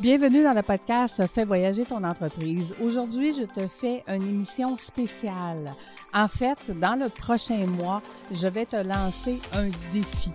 Bienvenue dans le podcast Fais voyager ton entreprise. Aujourd'hui, je te fais une émission spéciale. En fait, dans le prochain mois, je vais te lancer un défi.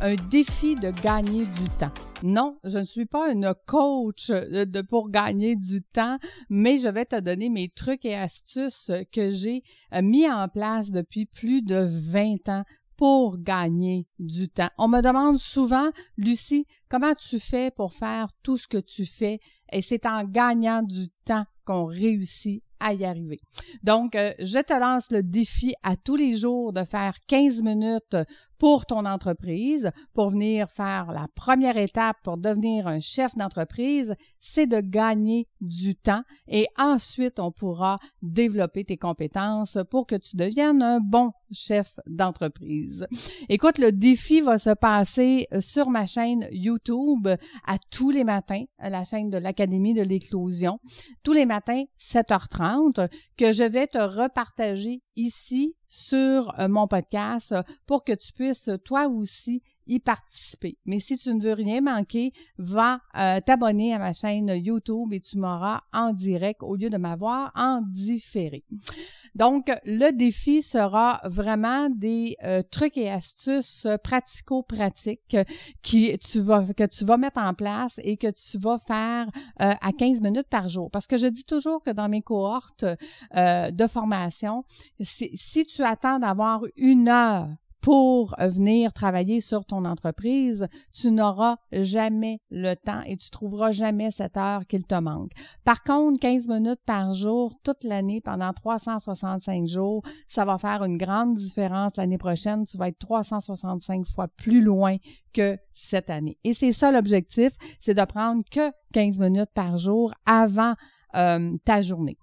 Un défi de gagner du temps. Non, je ne suis pas une coach de, pour gagner du temps, mais je vais te donner mes trucs et astuces que j'ai mis en place depuis plus de 20 ans pour gagner du temps. On me demande souvent, Lucie, comment tu fais pour faire tout ce que tu fais? Et c'est en gagnant du temps qu'on réussit à y arriver. Donc, euh, je te lance le défi à tous les jours de faire 15 minutes pour ton entreprise, pour venir faire la première étape pour devenir un chef d'entreprise, c'est de gagner du temps et ensuite on pourra développer tes compétences pour que tu deviennes un bon chef d'entreprise. Écoute, le défi va se passer sur ma chaîne YouTube à tous les matins, la chaîne de l'Académie de l'éclosion, tous les matins 7h30 que je vais te repartager ici sur euh, mon podcast pour que tu puisses toi aussi y participer. Mais si tu ne veux rien manquer, va euh, t'abonner à ma chaîne YouTube et tu m'auras en direct au lieu de m'avoir en différé. Donc, le défi sera vraiment des euh, trucs et astuces pratico-pratiques qui tu vas, que tu vas mettre en place et que tu vas faire à 15 minutes par jour. Parce que je dis toujours que dans mes cohortes de formation, si tu attends d'avoir une heure pour venir travailler sur ton entreprise, tu n'auras jamais le temps et tu trouveras jamais cette heure qu'il te manque. Par contre, 15 minutes par jour, toute l'année, pendant 365 jours, ça va faire une grande différence l'année prochaine. Tu vas être 365 fois plus loin que cette année. Et c'est ça l'objectif, c'est de prendre que 15 minutes par jour avant euh, ta journée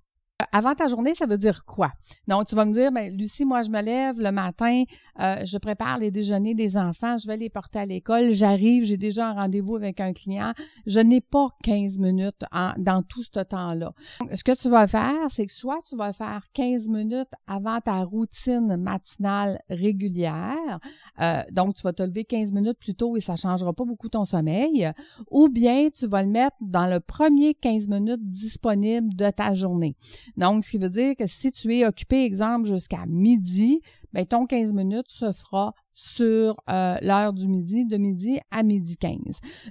avant ta journée, ça veut dire quoi? Donc, tu vas me dire, ben, Lucie, moi, je me lève le matin, euh, je prépare les déjeuners des enfants, je vais les porter à l'école, j'arrive, j'ai déjà un rendez-vous avec un client. Je n'ai pas 15 minutes dans tout ce temps-là. Ce que tu vas faire, c'est que soit tu vas faire 15 minutes avant ta routine matinale régulière, euh, donc tu vas te lever 15 minutes plus tôt et ça ne changera pas beaucoup ton sommeil, ou bien tu vas le mettre dans le premier 15 minutes disponible de ta journée. Donc, ce qui veut dire que si tu es occupé, exemple, jusqu'à midi, bien, ton 15 minutes se fera sur euh, l'heure du midi, de midi à midi 15.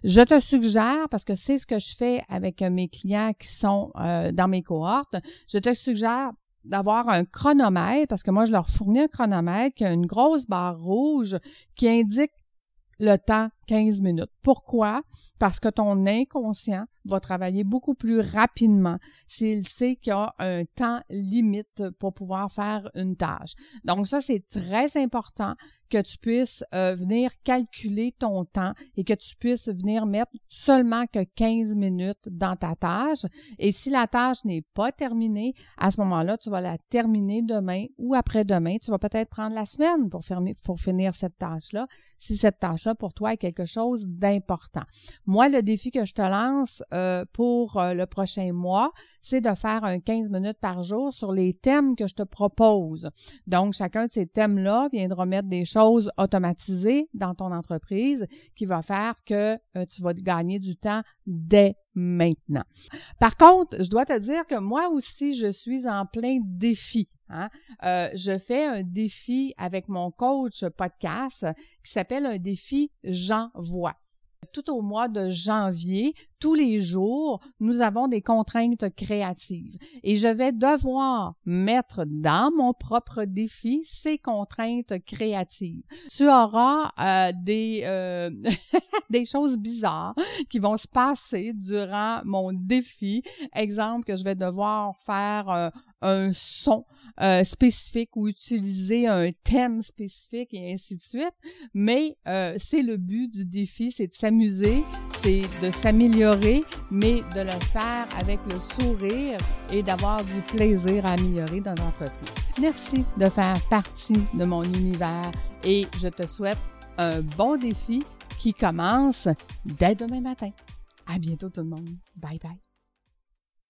Je te suggère, parce que c'est ce que je fais avec mes clients qui sont euh, dans mes cohortes, je te suggère d'avoir un chronomètre, parce que moi, je leur fournis un chronomètre qui a une grosse barre rouge qui indique le temps 15 minutes. Pourquoi? Parce que ton inconscient va travailler beaucoup plus rapidement s'il sait qu'il y a un temps limite pour pouvoir faire une tâche. Donc ça, c'est très important que tu puisses euh, venir calculer ton temps et que tu puisses venir mettre seulement que 15 minutes dans ta tâche. Et si la tâche n'est pas terminée, à ce moment-là, tu vas la terminer demain ou après-demain. Tu vas peut-être prendre la semaine pour, finir cette tâche-là, si cette tâche-là pour toi est quelque chose d'important. Moi, le défi que je te lance euh, pour euh, le prochain mois, c'est de faire un 15 minutes par jour sur les thèmes que je te propose. Donc, chacun de ces thèmes-là viendra mettre des choses automatisées dans ton entreprise qui va faire que euh, tu vas gagner du temps dès maintenant. Par contre, je dois te dire que moi aussi, je suis en plein défi. Hein. je fais un défi avec mon coach podcast qui s'appelle un défi J'envoie tout au mois de janvier, tous les jours, nous avons des contraintes créatives. Et je vais devoir mettre dans mon propre défi ces contraintes créatives. Tu auras euh, des, euh, des choses bizarres qui vont se passer durant mon défi. Exemple que je vais devoir faire euh, un son spécifique ou utiliser un thème spécifique et ainsi de suite. Mais c'est le but du défi, c'est de s'amuser, c'est de s'améliorer, mais de le faire avec le sourire et d'avoir du plaisir à améliorer dans l'entreprise. Merci de faire partie de mon univers et je te souhaite un bon défi qui commence dès demain matin. À bientôt tout le monde. Bye bye.